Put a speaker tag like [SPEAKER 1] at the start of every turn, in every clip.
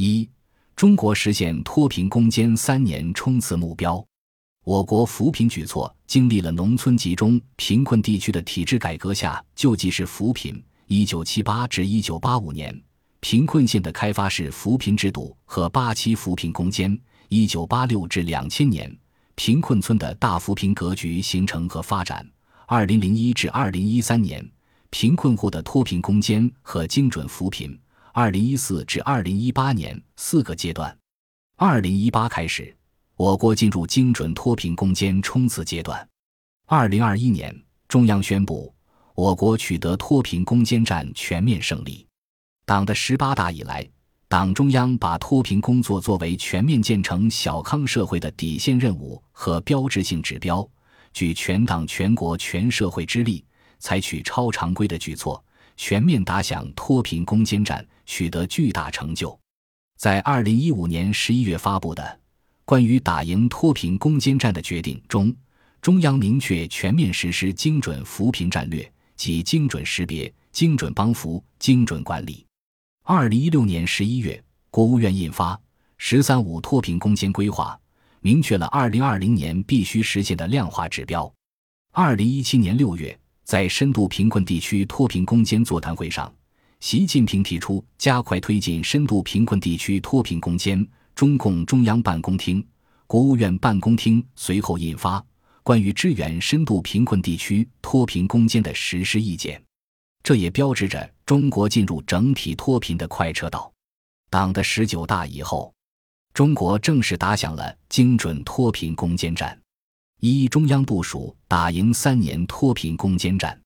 [SPEAKER 1] 一、中国实现脱贫攻坚三年冲刺目标。我国扶贫举措经历了农村集中贫困地区的体制改革下救济式扶贫（一九七八至一九八五年）、贫困县的开发式扶贫制度和八七扶贫攻坚（一九八六至两千年）、贫困村的大扶贫格局形成和发展（二零零一至二零一三年）、贫困户的脱贫攻坚和精准扶贫。二零一四至二零一八年四个阶段，二零一八开始，我国进入精准脱贫攻坚冲刺阶段。二零二一年，中央宣布，我国取得脱贫攻坚战全面胜利。党的十八大以来，党中央把脱贫工作作为全面建成小康社会的底线任务和标志性指标，举全党全国全社会之力，采取超常规的举措。全面打响脱贫攻坚战，取得巨大成就。在二零一五年十一月发布的《关于打赢脱贫攻坚战的决定》中，中央明确全面实施精准扶贫战略及精准识别、精准帮扶、精准管理。二零一六年十一月，国务院印发《“十三五”脱贫攻坚规划》，明确了二零二零年必须实现的量化指标。二零一七年六月。在深度贫困地区脱贫攻坚座谈会上，习近平提出加快推进深度贫困地区脱贫攻坚。中共中央办公厅、国务院办公厅随后印发《关于支援深度贫困地区脱贫攻坚的实施意见》，这也标志着中国进入整体脱贫的快车道。党的十九大以后，中国正式打响了精准脱贫攻坚战。一中央部署打赢三年脱贫攻坚战。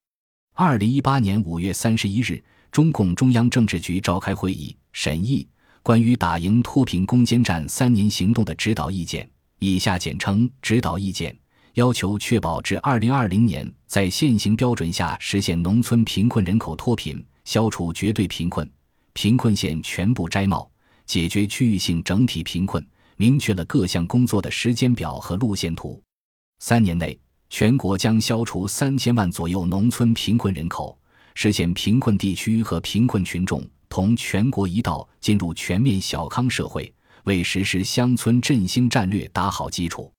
[SPEAKER 1] 二零一八年五月三十一日，中共中央政治局召开会议，审议关于打赢脱贫攻坚战三年行动的指导意见（以下简称指导意见），要求确保至二零二零年在现行标准下实现农村贫困人口脱贫，消除绝对贫困，贫困县全部摘帽，解决区域性整体贫困，明确了各项工作的时间表和路线图。三年内，全国将消除三千万左右农村贫困人口，实现贫困地区和贫困群众同全国一道进入全面小康社会，为实施乡村振兴战略打好基础。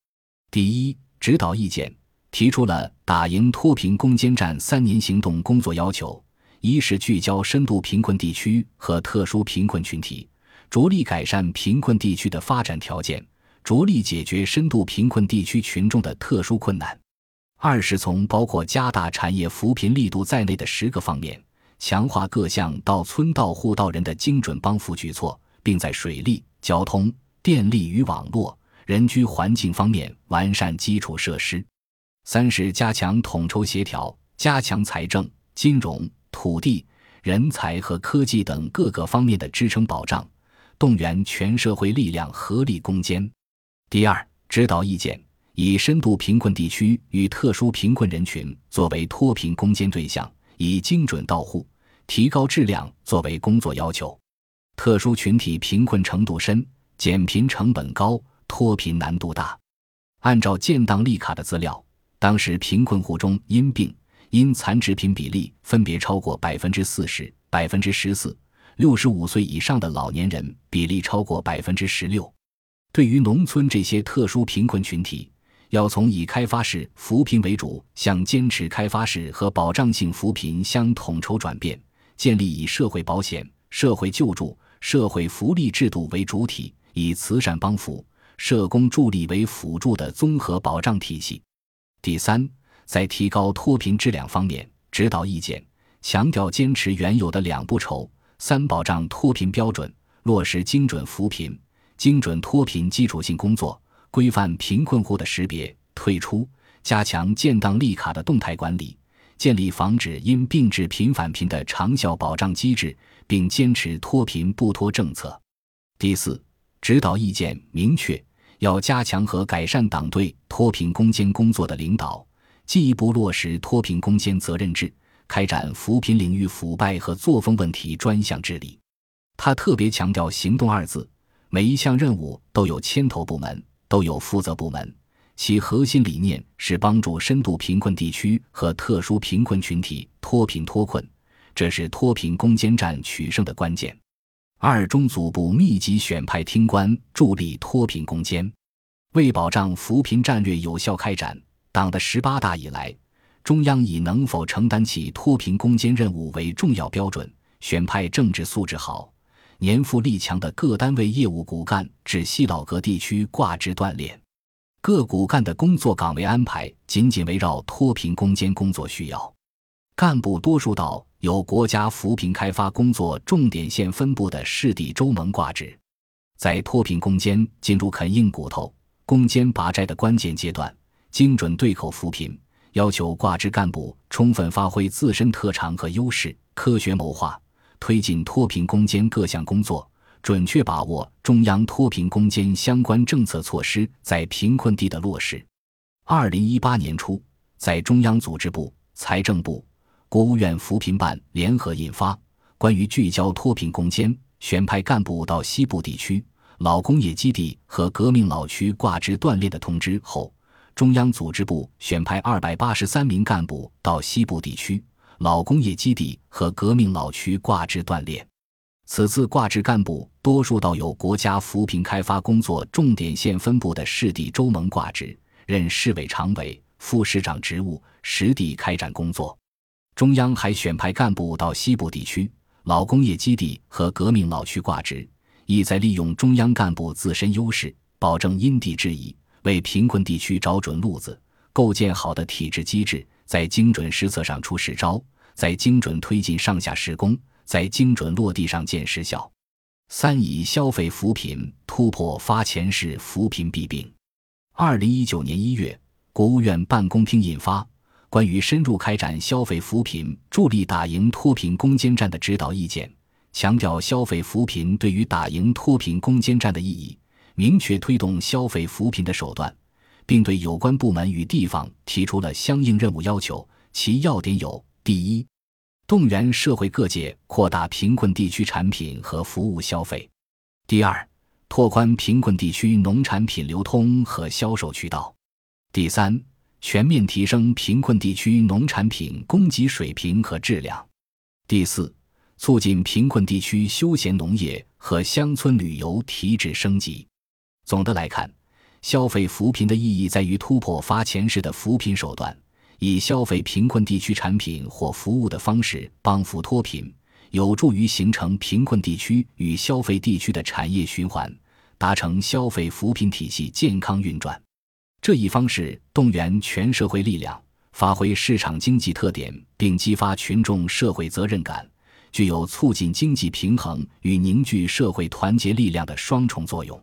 [SPEAKER 1] 第一，指导意见提出了打赢脱贫攻坚战三年行动工作要求：一是聚焦深度贫困地区和特殊贫困群体，着力改善贫困地区的发展条件。着力解决深度贫困地区群众的特殊困难。二是从包括加大产业扶贫力度在内的十个方面，强化各项到村到户到人的精准帮扶举措，并在水利、交通、电力与网络、人居环境方面完善基础设施。三是加强统筹协调，加强财政、金融、土地、人才和科技等各个方面的支撑保障，动员全社会力量合力攻坚。第二，指导意见以深度贫困地区与特殊贫困人群作为脱贫攻坚对象，以精准到户、提高质量作为工作要求。特殊群体贫困程度深，减贫成本高，脱贫难度大。按照建档立卡的资料，当时贫困户中因病、因残值贫比例分别超过百分之四十、百分之十四，六十五岁以上的老年人比例超过百分之十六。对于农村这些特殊贫困群体，要从以开发式扶贫为主，向坚持开发式和保障性扶贫相统筹转变，建立以社会保险、社会救助、社会福利制度为主体，以慈善帮扶、社工助力为辅助的综合保障体系。第三，在提高脱贫质量方面，指导意见强调坚持原有的两不愁、三保障脱贫标准，落实精准扶贫。精准脱贫基础性工作，规范贫困户的识别、退出，加强建档立卡的动态管理，建立防止因病致贫返贫的长效保障机制，并坚持脱贫不脱政策。第四，指导意见明确，要加强和改善党对脱贫攻坚工作的领导，进一步落实脱贫攻坚责任制，开展扶贫领域腐败和作风问题专项治理。他特别强调“行动”二字。每一项任务都有牵头部门，都有负责部门，其核心理念是帮助深度贫困地区和特殊贫困群体脱贫脱困，这是脱贫攻坚战取胜的关键。二中组部密集选派厅官助力脱贫攻坚，为保障扶贫战略有效开展，党的十八大以来，中央以能否承担起脱贫攻坚任务为重要标准，选派政治素质好、年富力强的各单位业务骨干至西老各地区挂职锻炼。各骨干的工作岗位安排紧紧围绕脱贫攻坚工作需要，干部多数到。由国家扶贫开发工作重点县分布的市地州盟挂职，在脱贫攻坚进入啃硬骨头、攻坚拔寨的关键阶段，精准对口扶贫，要求挂职干部充分发挥自身特长和优势，科学谋划推进脱贫攻坚各项工作，准确把握中央脱贫攻坚相关政策措施在贫困地的落实。二零一八年初，在中央组织部、财政部。国务院扶贫办联合印发《关于聚焦脱贫攻坚、选派干部到西部地区老工业基地和革命老区挂职锻炼的通知》后，中央组织部选派二百八十三名干部到西部地区老工业基地和革命老区挂职锻炼。此次挂职干部多数到有国家扶贫开发工作重点县分部的市地州盟挂职，任市委常委、副市长职务，实地开展工作。中央还选派干部到西部地区老工业基地和革命老区挂职，意在利用中央干部自身优势，保证因地制宜，为贫困地区找准路子，构建好的体制机制，在精准施策上出实招，在精准推进上下施工，在精准落地上见实效。三以消费扶贫突破发钱式扶贫弊病。二零一九年一月，国务院办公厅印发。关于深入开展消费扶贫、助力打赢脱贫攻坚战的指导意见，强调消费扶贫对于打赢脱贫攻坚战的意义，明确推动消费扶贫的手段，并对有关部门与地方提出了相应任务要求。其要点有：第一，动员社会各界扩大贫困地区产品和服务消费；第二，拓宽贫困地区农产品流通和销售渠道；第三。全面提升贫困地区农产品供给水平和质量。第四，促进贫困地区休闲农业和乡村旅游提质升级。总的来看，消费扶贫的意义在于突破发钱式的扶贫手段，以消费贫困地区产品或服务的方式帮扶脱贫，有助于形成贫困地区与消费地区的产业循环，达成消费扶贫体系健康运转。这一方式动员全社会力量，发挥市场经济特点，并激发群众社会责任感，具有促进经济平衡与凝聚社会团结力量的双重作用。